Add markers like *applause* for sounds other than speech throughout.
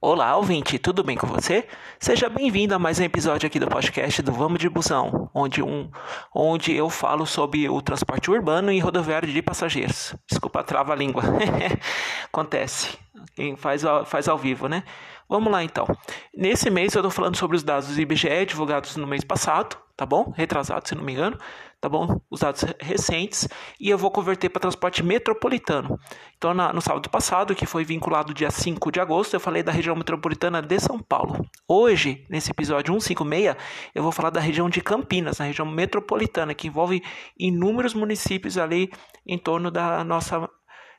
Olá, ouvinte, tudo bem com você? Seja bem-vindo a mais um episódio aqui do podcast do Vamos de Busão, onde, um, onde eu falo sobre o transporte urbano e rodoviário de passageiros. Desculpa, trava a língua. *laughs* Acontece. Quem faz, faz ao vivo, né? Vamos lá então. Nesse mês eu estou falando sobre os dados do IBGE divulgados no mês passado, tá bom? Retrasado, se não me engano, tá bom? Os dados recentes e eu vou converter para transporte metropolitano. Então, na, no sábado passado, que foi vinculado dia 5 de agosto, eu falei da região metropolitana de São Paulo. Hoje, nesse episódio 156, eu vou falar da região de Campinas, na região metropolitana, que envolve inúmeros municípios ali em torno da nossa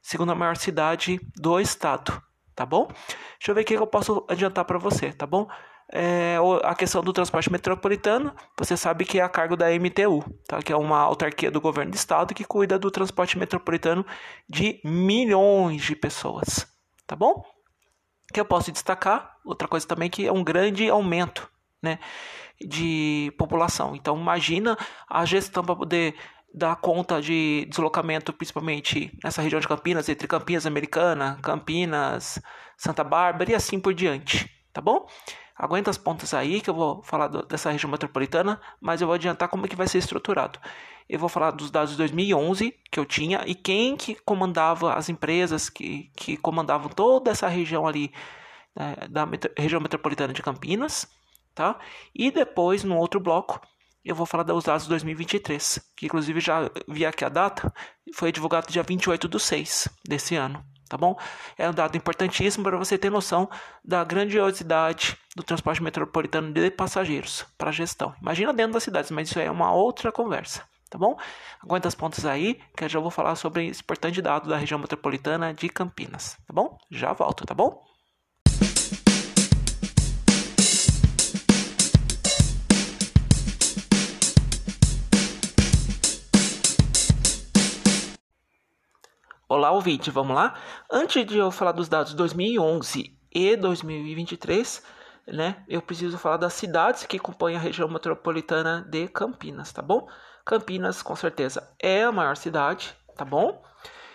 segunda maior cidade do estado tá bom? Deixa eu ver o que eu posso adiantar para você, tá bom? É, a questão do transporte metropolitano, você sabe que é a cargo da MTU, tá? que é uma autarquia do governo do estado que cuida do transporte metropolitano de milhões de pessoas, tá bom? Que eu posso destacar, outra coisa também que é um grande aumento, né, de população. Então imagina a gestão para poder dar conta de deslocamento, principalmente nessa região de Campinas, entre Campinas Americana, Campinas, Santa Bárbara e assim por diante, tá bom? Aguenta as pontas aí que eu vou falar do, dessa região metropolitana, mas eu vou adiantar como é que vai ser estruturado. Eu vou falar dos dados de 2011 que eu tinha e quem que comandava as empresas que, que comandavam toda essa região ali né, da metro, região metropolitana de Campinas, tá? E depois, no outro bloco, eu vou falar dos dados de 2023, que inclusive já vi aqui a data, foi divulgado dia 28 do 6 desse ano, tá bom? É um dado importantíssimo para você ter noção da grandiosidade do transporte metropolitano de passageiros para gestão. Imagina dentro das cidades, mas isso é uma outra conversa, tá bom? Aguenta as pontas aí, que eu já vou falar sobre esse importante dado da região metropolitana de Campinas, tá bom? Já volto, tá bom? Olá, ouvinte, vamos lá? Antes de eu falar dos dados 2011 e 2023, né, eu preciso falar das cidades que compõem a região metropolitana de Campinas, tá bom? Campinas, com certeza, é a maior cidade, tá bom?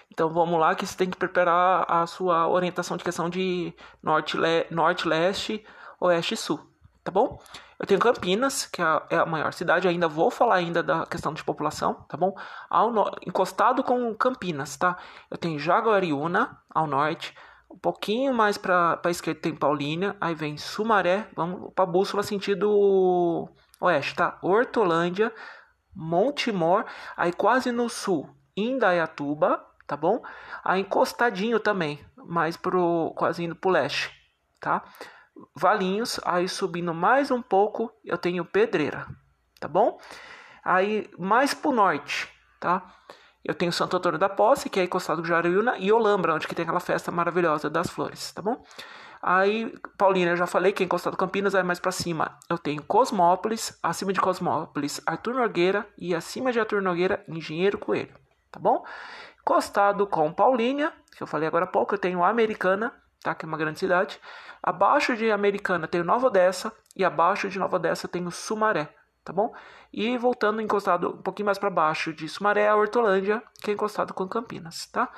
Então vamos lá que você tem que preparar a sua orientação de questão de norte, le norte leste, oeste e sul, tá bom? Eu tenho Campinas, que é, é a maior cidade, ainda vou falar ainda da questão de população, tá bom? Ao no... encostado com Campinas, tá? Eu tenho Jaguariúna ao norte, um pouquinho mais para a esquerda tem Paulínia, aí vem Sumaré, vamos para Bússola sentido oeste, tá? Hortolândia, Montemor, aí quase no sul, Indaiatuba, tá bom? Aí encostadinho também, mais pro quase indo pro leste, tá? Valinhos, aí subindo mais um pouco, eu tenho Pedreira, tá bom? Aí mais pro norte, tá? Eu tenho Santo Antônio da Posse, que é encostado do Jaraúna, e Olambra, onde que tem aquela festa maravilhosa das flores, tá bom? Aí, Paulina, eu já falei que é encostado Campinas, aí mais para cima eu tenho Cosmópolis, acima de Cosmópolis, Arthur Nogueira, e acima de Arthur Nogueira, Engenheiro Coelho, tá bom? Encostado com Paulínia, que eu falei agora há pouco, eu tenho Americana, tá? que é uma grande cidade. Abaixo de Americana tem Nova Odessa e abaixo de Nova Odessa tem o Sumaré, tá bom? E voltando encostado um pouquinho mais para baixo de Sumaré, a Hortolândia, que é encostado com Campinas, tá?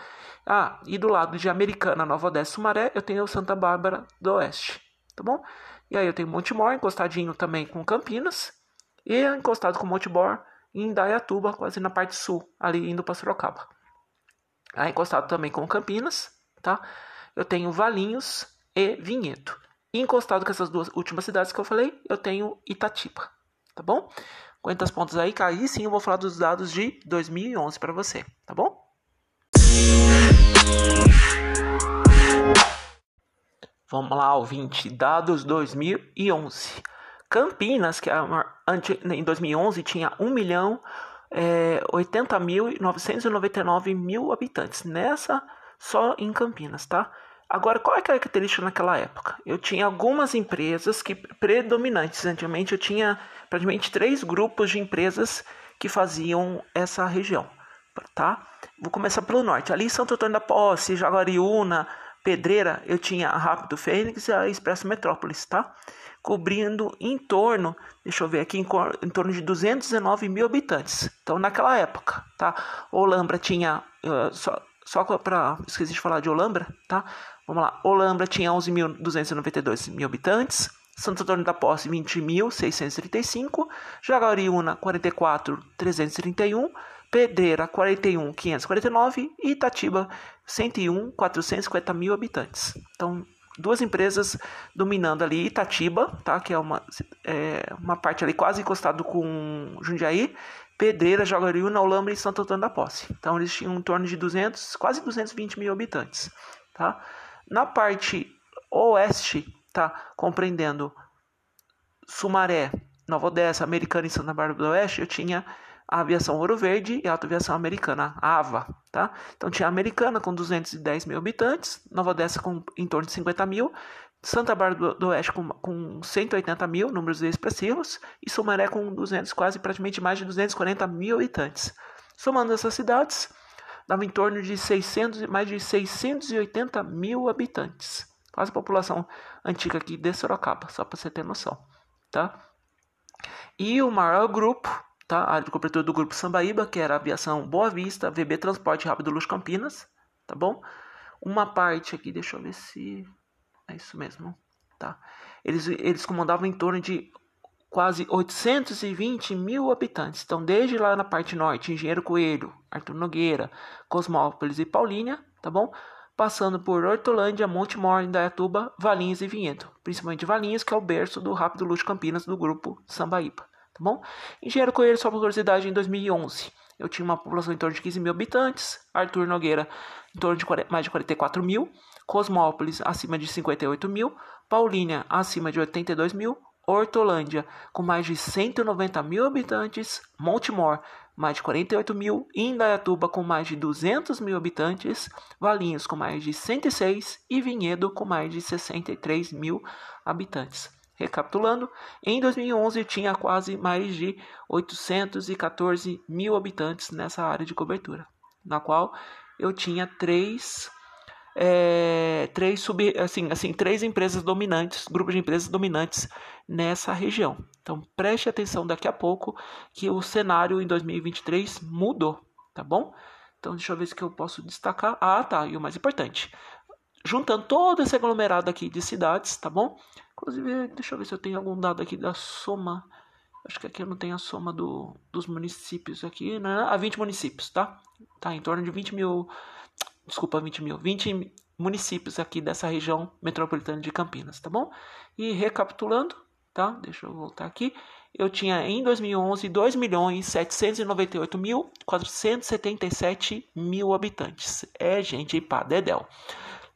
Ah, e do lado de Americana, Nova Odessa, Sumaré, eu tenho Santa Bárbara do Oeste, tá bom? E aí eu tenho Montemor encostadinho também com Campinas e encostado com Montemor em Indaiatuba, quase na parte sul, ali indo para Sorocaba. Aí encostado também com Campinas, tá? Eu tenho Valinhos e Vinhedo. E encostado com essas duas últimas cidades que eu falei, eu tenho Itatiba, tá bom? Aguenta as pontas aí, que aí sim eu vou falar dos dados de 2011 para você, tá bom? Vamos lá, ouvinte, dados 2011. Campinas, que é em 2011 tinha 1 milhão é, 80 mil 999 mil habitantes. Nessa, só em Campinas, tá? Agora, qual é a característica naquela época? Eu tinha algumas empresas que predominantes. Antigamente eu tinha praticamente três grupos de empresas que faziam essa região, tá? Vou começar pelo norte. Ali Santo Antônio da Posse, Jaguariúna, Pedreira, eu tinha a Rápido Fênix e a Expresso Metrópolis, tá? Cobrindo em torno, deixa eu ver aqui, em, em torno de 219 mil habitantes. Então, naquela época, tá? Olambra tinha uh, só, só para esqueci de falar de Olambra, tá? Vamos lá, Olambra tinha 11.292 mil habitantes, Santo Antônio da Posse 20.635, Jaguariúna 44.331, Pedreira 41.549 e Itatiba 101.450 mil habitantes. Então, duas empresas dominando ali Itatiba, tá? que é uma, é, uma parte ali quase encostado com Jundiaí, Pedreira, Jaguariúna, Olambra e Santo Antônio da Posse. Então eles tinham em torno de 200, quase 220 mil habitantes. Tá? Na parte oeste, tá? compreendendo Sumaré, Nova Odessa, Americana e Santa Bárbara do Oeste, eu tinha a aviação Ouro Verde e a autoaviação americana, a AVA, tá? Então tinha a americana com 210 mil habitantes, Nova Odessa com em torno de 50 mil, Santa Bárbara do Oeste com, com 180 mil, números expressivos, e Sumaré com 200, quase praticamente mais de 240 mil habitantes. Somando essas cidades, dava em torno de 600, mais de 680 mil habitantes. Quase a população antiga aqui de Sorocaba, só para você ter noção, tá? E o maior grupo tá? A cobertura do grupo Sambaíba, que era aviação Boa Vista, VB Transporte Rápido Luz Campinas, tá bom? Uma parte aqui, deixa eu ver se é isso mesmo, tá? Eles, eles comandavam em torno de quase 820 mil habitantes. Então, desde lá na parte norte, Engenheiro Coelho, Arthur Nogueira, Cosmópolis e Paulínia, tá bom? Passando por Hortolândia, Montemor, Indaiatuba, Valinhos e Vinhedo. Principalmente Valinhos, que é o berço do Rápido Luxo Campinas do grupo Sambaíba tá bom? Engenheiro Coelho, só por curiosidade, em 2011 eu tinha uma população em torno de 15 mil habitantes, Arthur Nogueira em torno de 40, mais de 44 mil, Cosmópolis acima de 58 mil, Paulínia acima de 82 mil, Hortolândia com mais de 190 mil habitantes, Montemor mais de 48 mil, Indaiatuba com mais de 200 mil habitantes, Valinhos com mais de 106 e Vinhedo com mais de 63 mil habitantes. Recapitulando, em 2011 tinha quase mais de 814 mil habitantes nessa área de cobertura, na qual eu tinha três, é, três, sub, assim, assim, três empresas dominantes, grupos de empresas dominantes nessa região. Então preste atenção daqui a pouco que o cenário em 2023 mudou, tá bom? Então deixa eu ver se eu posso destacar. Ah, tá, e o mais importante, juntando todo esse aglomerado aqui de cidades, tá bom? Inclusive, deixa eu ver se eu tenho algum dado aqui da soma. Acho que aqui eu não tenho a soma do, dos municípios aqui, né? A 20 municípios, tá? Tá em torno de 20 mil. Desculpa, 20 mil. 20 municípios aqui dessa região metropolitana de Campinas, tá bom? E recapitulando, tá? Deixa eu voltar aqui. Eu tinha em 2011 2 milhões 798 mil 477 mil habitantes. É gente pá, dedéu.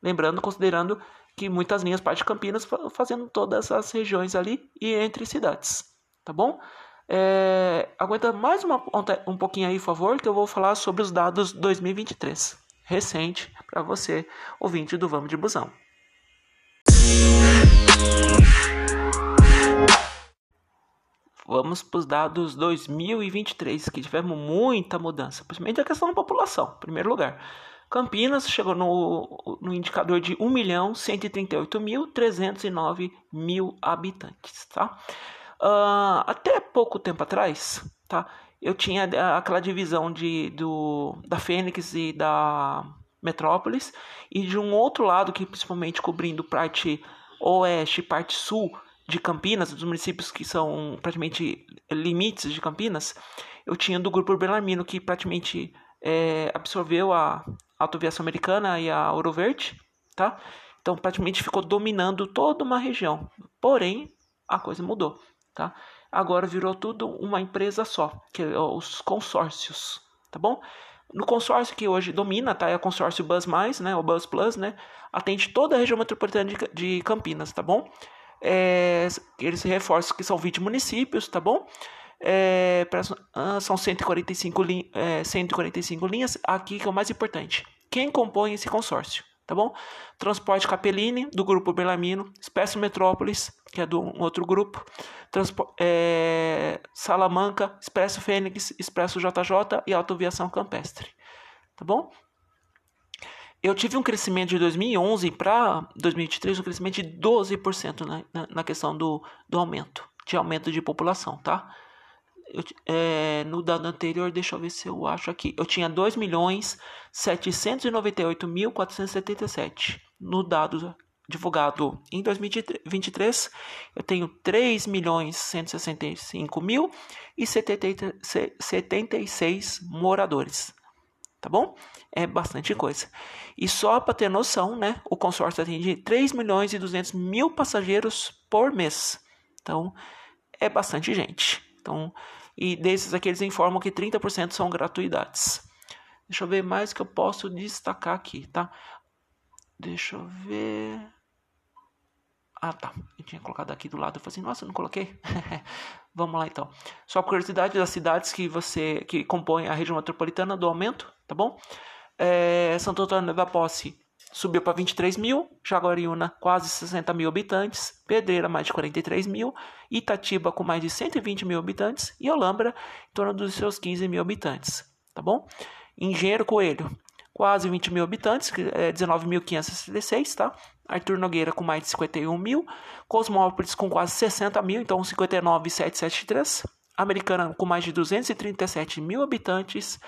Lembrando, considerando que muitas linhas parte de Campinas fazendo todas as regiões ali e entre cidades, tá bom? É, aguenta mais uma, um pouquinho aí, por favor, que eu vou falar sobre os dados 2023, recente, para você, ouvinte do Vamos de Busão. Vamos para os dados 2023, que tivemos muita mudança, principalmente a questão da população, em primeiro lugar. Campinas chegou no, no indicador de 1.138.309 mil habitantes, tá? Uh, até pouco tempo atrás, tá? Eu tinha aquela divisão de, do, da Fênix e da Metrópolis e de um outro lado que principalmente cobrindo parte oeste, parte sul de Campinas, dos municípios que são praticamente limites de Campinas, eu tinha do grupo Belarmino que praticamente é, absorveu a, autoaviação americana e a Ouro Verde, tá? Então praticamente ficou dominando toda uma região. Porém, a coisa mudou, tá? Agora virou tudo uma empresa só, que é os consórcios, tá bom? No consórcio que hoje domina, tá? É o consórcio Bus Mais, né? O Bus Plus, né? Atende toda a região metropolitana de, Campinas, tá bom? É, eles reforçam que são 20 municípios, tá bom? É, ah, são 145, li, é, 145 linhas. Aqui que é o mais importante. Quem compõe esse consórcio? Tá bom? Transporte Capellini, do grupo Belamino. Expresso Metrópolis, que é do um outro grupo. Transpo é, Salamanca, Expresso Fênix, Expresso JJ e Autoviação Campestre. Tá bom? Eu tive um crescimento de 2011 para 2023, um crescimento de 12% na, na, na questão do, do aumento, de aumento de população, tá? Eu, é, no dado anterior, deixa eu ver se eu acho aqui. Eu tinha 2 milhões 798.477 no dado divulgado em 2023. Eu tenho 3 milhões 165 mil e 76 moradores. Tá bom? É bastante coisa. E só para ter noção, né? O consórcio atende 3 milhões e 200 mil passageiros por mês. Então, é bastante gente. Então, e desses aqui eles informam que 30% são gratuidades. Deixa eu ver mais que eu posso destacar aqui, tá? Deixa eu ver. Ah, tá. Eu tinha colocado aqui do lado. Eu falei assim, nossa, eu não coloquei. *laughs* Vamos lá então. Só curiosidade das cidades que você que compõem a região metropolitana do aumento, tá bom? É, Santo Antônio da Posse subiu para 23 mil, Jaguariúna quase 60 mil habitantes, Pedreira mais de 43 mil, Itatiba com mais de 120 mil habitantes e Olambra em torno dos seus 15 mil habitantes, tá bom? Engenheiro Coelho, quase 20 mil habitantes, é 19.566, tá? Arthur Nogueira com mais de 51 mil, Cosmópolis com quase 60 mil, então 59.773, Americana com mais de 237 mil habitantes,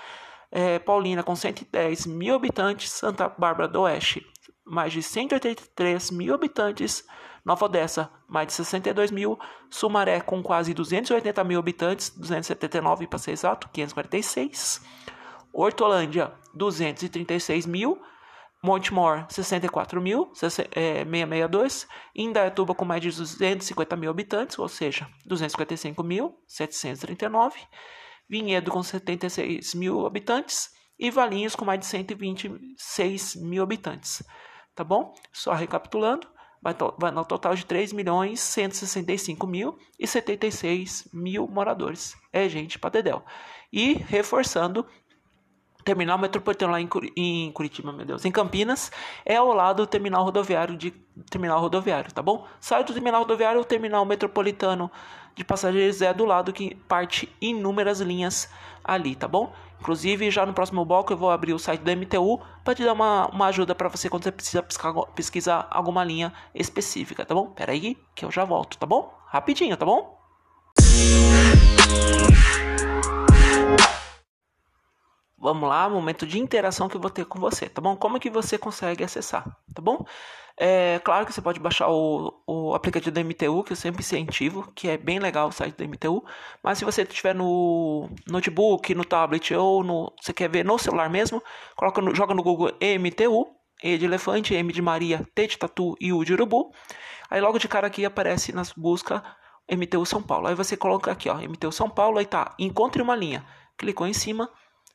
é, Paulina com 110 mil habitantes, Santa Bárbara do Oeste mais de 183 mil habitantes, Nova Odessa mais de 62 mil, Sumaré com quase 280 mil habitantes, 279 para ser exato, 546, Hortolândia 236 mil, Montemor 64 mil, 662, Indaiatuba com mais de 250 mil habitantes, ou seja, 255 mil, 739, Vinhedo com 76 mil habitantes e Valinhos com mais de 126 mil habitantes. Tá bom? Só recapitulando, vai, vai no total de 3 milhões 165 mil e 76 mil moradores. É gente para dedéu. E reforçando, terminal metropolitano lá em, Curitiba, meu Deus, em Campinas, é ao lado do terminal rodoviário de terminal rodoviário, tá bom? Sai do terminal rodoviário, o terminal metropolitano de passageiros é do lado que parte inúmeras linhas ali, tá bom? Inclusive, já no próximo bloco eu vou abrir o site do MTU para te dar uma, uma ajuda para você quando você precisa pesquisar alguma linha específica, tá bom? Pera aí que eu já volto, tá bom? Rapidinho, tá bom? Vamos lá, momento de interação que eu vou ter com você, tá bom? Como que você consegue acessar, tá bom? É claro que você pode baixar o, o aplicativo da MTU, que eu sempre incentivo, que é bem legal o site da MTU. Mas se você estiver no notebook, no tablet ou no, você quer ver no celular mesmo, coloca no, joga no Google MTU, E de elefante, M de Maria, T de tatu e U de urubu. Aí logo de cara aqui aparece nas buscas MTU São Paulo. Aí você coloca aqui, ó, MTU São Paulo, aí tá, encontre uma linha. Clicou em cima,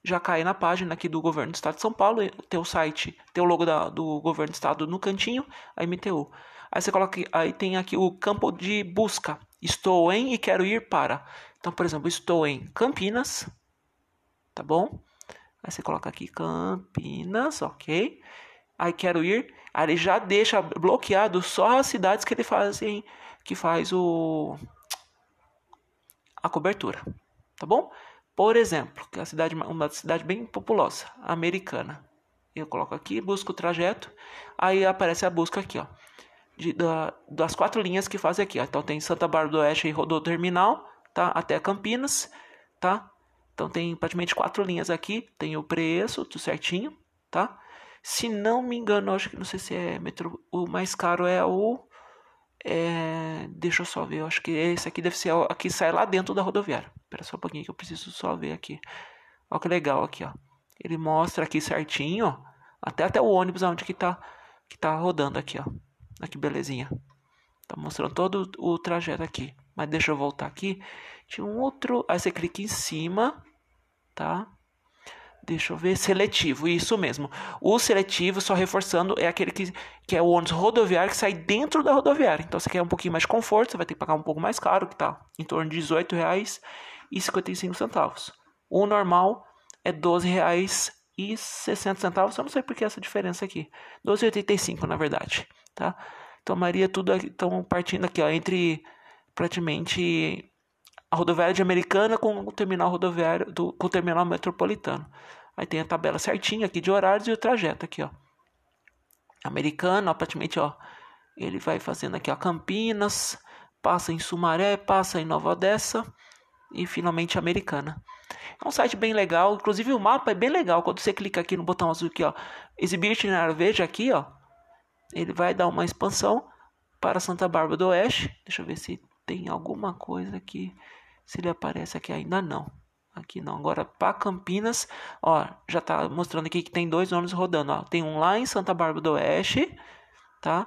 já cai na página aqui do governo do estado de São Paulo, tem o site, tem o logo da, do governo do estado no cantinho, a MTU. Aí você coloca, aí tem aqui o campo de busca. Estou em e quero ir para. Então, por exemplo, estou em Campinas, tá bom? Aí você coloca aqui Campinas, ok? Aí quero ir, aí ele já deixa bloqueado só as cidades que ele fazem, que faz o a cobertura, tá bom? Por exemplo, que é uma cidade, uma cidade bem populosa, americana. Eu coloco aqui, busco o trajeto, aí aparece a busca aqui, ó. De, da, das quatro linhas que fazem aqui. Ó. Então tem Santa Bárbara do Oeste e Rodô Terminal, tá? Até Campinas, tá? Então tem praticamente quatro linhas aqui. Tem o preço, tudo certinho, tá? Se não me engano, acho que não sei se é metro, o mais caro é o é, deixa eu só ver, eu acho que esse aqui deve ser aqui sai lá dentro da rodoviária. Espera só um pouquinho que eu preciso só ver aqui. Olha que legal aqui, ó. Ele mostra aqui certinho, até até o ônibus onde que tá que tá rodando aqui, ó. Aqui belezinha. Tá mostrando todo o trajeto aqui. Mas deixa eu voltar aqui. Tinha um outro, aí você clica em cima, tá? Deixa eu ver, seletivo, isso mesmo. O seletivo, só reforçando, é aquele que, que é o ônibus rodoviário que sai dentro da rodoviária. Então, você quer um pouquinho mais de conforto, você vai ter que pagar um pouco mais caro, que está em torno de R$ 18,55. O normal é R$ 12,60. Eu não sei por que essa diferença aqui. R$ 12,85 na verdade, tá? Então, Maria, tudo estão partindo aqui, ó, entre praticamente a rodoviária de Americana com o terminal rodoviário do, com o terminal metropolitano. Aí tem a tabela certinha aqui de horários e o trajeto aqui, ó. Americano, ó, praticamente, ó, ele vai fazendo aqui, ó, Campinas, passa em Sumaré, passa em Nova Odessa, e finalmente Americana. É um site bem legal, inclusive o mapa é bem legal. Quando você clica aqui no botão azul aqui, ó, exibir itinerário, veja aqui, ó, ele vai dar uma expansão para Santa Bárbara do Oeste. Deixa eu ver se tem alguma coisa aqui, se ele aparece aqui ainda não. Aqui não. Agora para Campinas, ó, já tá mostrando aqui que tem dois ônibus rodando, ó. Tem um lá em Santa Bárbara do Oeste, tá?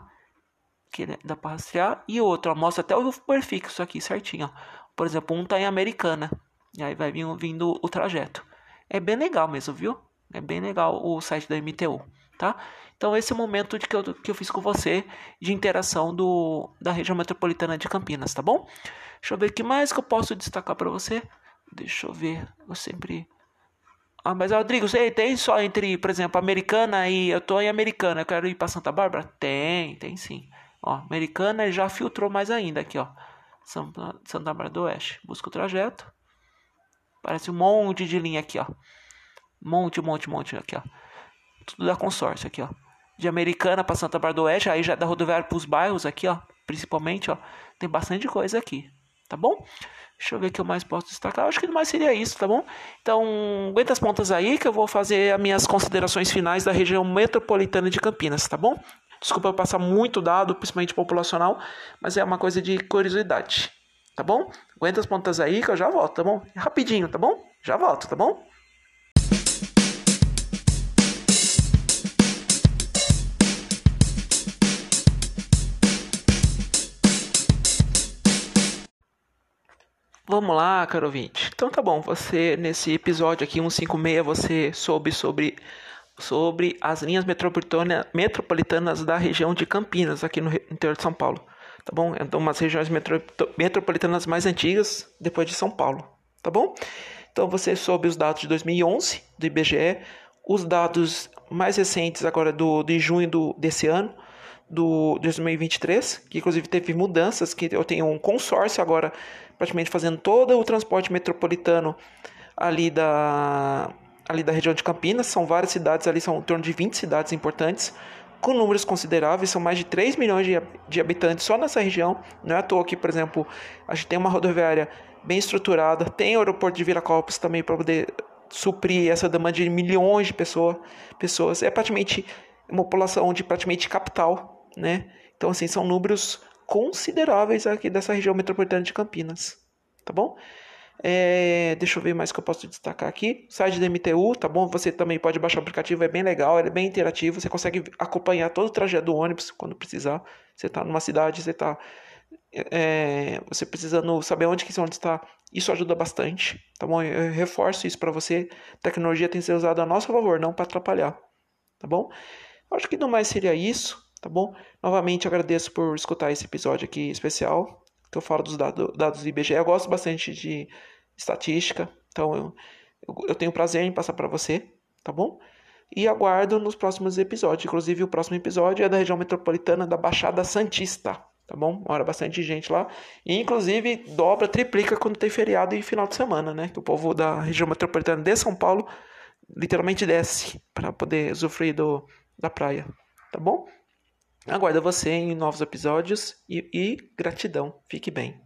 Que dá para rastrear e outro, ó, mostra até o prefixo aqui certinho, ó. Por exemplo, um tá em Americana. E aí vai vindo, vindo o trajeto. É bem legal mesmo, viu? É bem legal o site da MTU, tá? Então esse é o momento de que eu, que eu fiz com você de interação do, da região metropolitana de Campinas, tá bom? Deixa eu ver o que mais que eu posso destacar para você. Deixa eu ver, eu sempre... Ah, mas Rodrigo, você tem só entre, por exemplo, Americana e eu tô em Americana, eu quero ir para Santa Bárbara? Tem, tem sim. Ó, Americana já filtrou mais ainda aqui, ó. Santa, Santa Bárbara do Oeste. Busca o trajeto. Parece um monte de linha aqui, ó. Monte, monte, monte aqui, ó. Tudo da consórcio aqui, ó. De Americana para Santa Bárbara do Oeste, aí já é da rodoviária para os bairros aqui, ó. Principalmente, ó. Tem bastante coisa aqui, tá bom? Deixa eu ver o que eu mais posso destacar. Acho que mais seria isso, tá bom? Então, aguenta as pontas aí que eu vou fazer as minhas considerações finais da região metropolitana de Campinas, tá bom? Desculpa eu passar muito dado, principalmente populacional, mas é uma coisa de curiosidade, tá bom? Aguenta as pontas aí que eu já volto, tá bom? Rapidinho, tá bom? Já volto, tá bom? Vamos lá, caro ouvinte. Então tá bom, você nesse episódio aqui 156 você soube sobre sobre as linhas metropolitana, metropolitanas da região de Campinas, aqui no interior de São Paulo. Tá bom? Então, umas regiões metro, metropolitanas mais antigas, depois de São Paulo. Tá bom? Então, você soube os dados de 2011 do IBGE, os dados mais recentes agora do, de junho do, desse ano, do 2023, que inclusive teve mudanças, que eu tenho um consórcio agora praticamente fazendo todo o transporte metropolitano ali da ali da região de Campinas, são várias cidades ali, são em torno de 20 cidades importantes, com números consideráveis, são mais de 3 milhões de, de habitantes só nessa região. Não é à toa que, por exemplo, a gente tem uma rodoviária bem estruturada, tem o aeroporto de Viracopos também para poder suprir essa demanda de milhões de pessoa, pessoas. É praticamente uma população de praticamente capital, né? Então, assim, são números consideráveis aqui dessa região metropolitana de Campinas, tá bom? É, deixa eu ver mais que eu posso destacar aqui. O site da MTU, tá bom? Você também pode baixar o aplicativo, é bem legal, ele é bem interativo. Você consegue acompanhar todo o trajeto do ônibus quando precisar. Você está numa cidade, você está. É, você precisando saber onde que onde está. Isso ajuda bastante, tá bom? Eu reforço isso para você. Tecnologia tem que ser usada a nosso favor, não para atrapalhar, tá bom? Acho que no mais seria isso, tá bom? Novamente agradeço por escutar esse episódio aqui especial que eu falo dos dados, dados do IBGE. Eu gosto bastante de estatística, então eu, eu, eu tenho prazer em passar para você, tá bom? E aguardo nos próximos episódios. Inclusive, o próximo episódio é da região metropolitana da Baixada Santista, tá bom? Mora bastante gente lá. E, inclusive, dobra, triplica quando tem feriado e final de semana, né? Que o povo da região metropolitana de São Paulo literalmente desce para poder usufruir do, da praia, tá bom? Aguardo você em novos episódios e, e gratidão. Fique bem.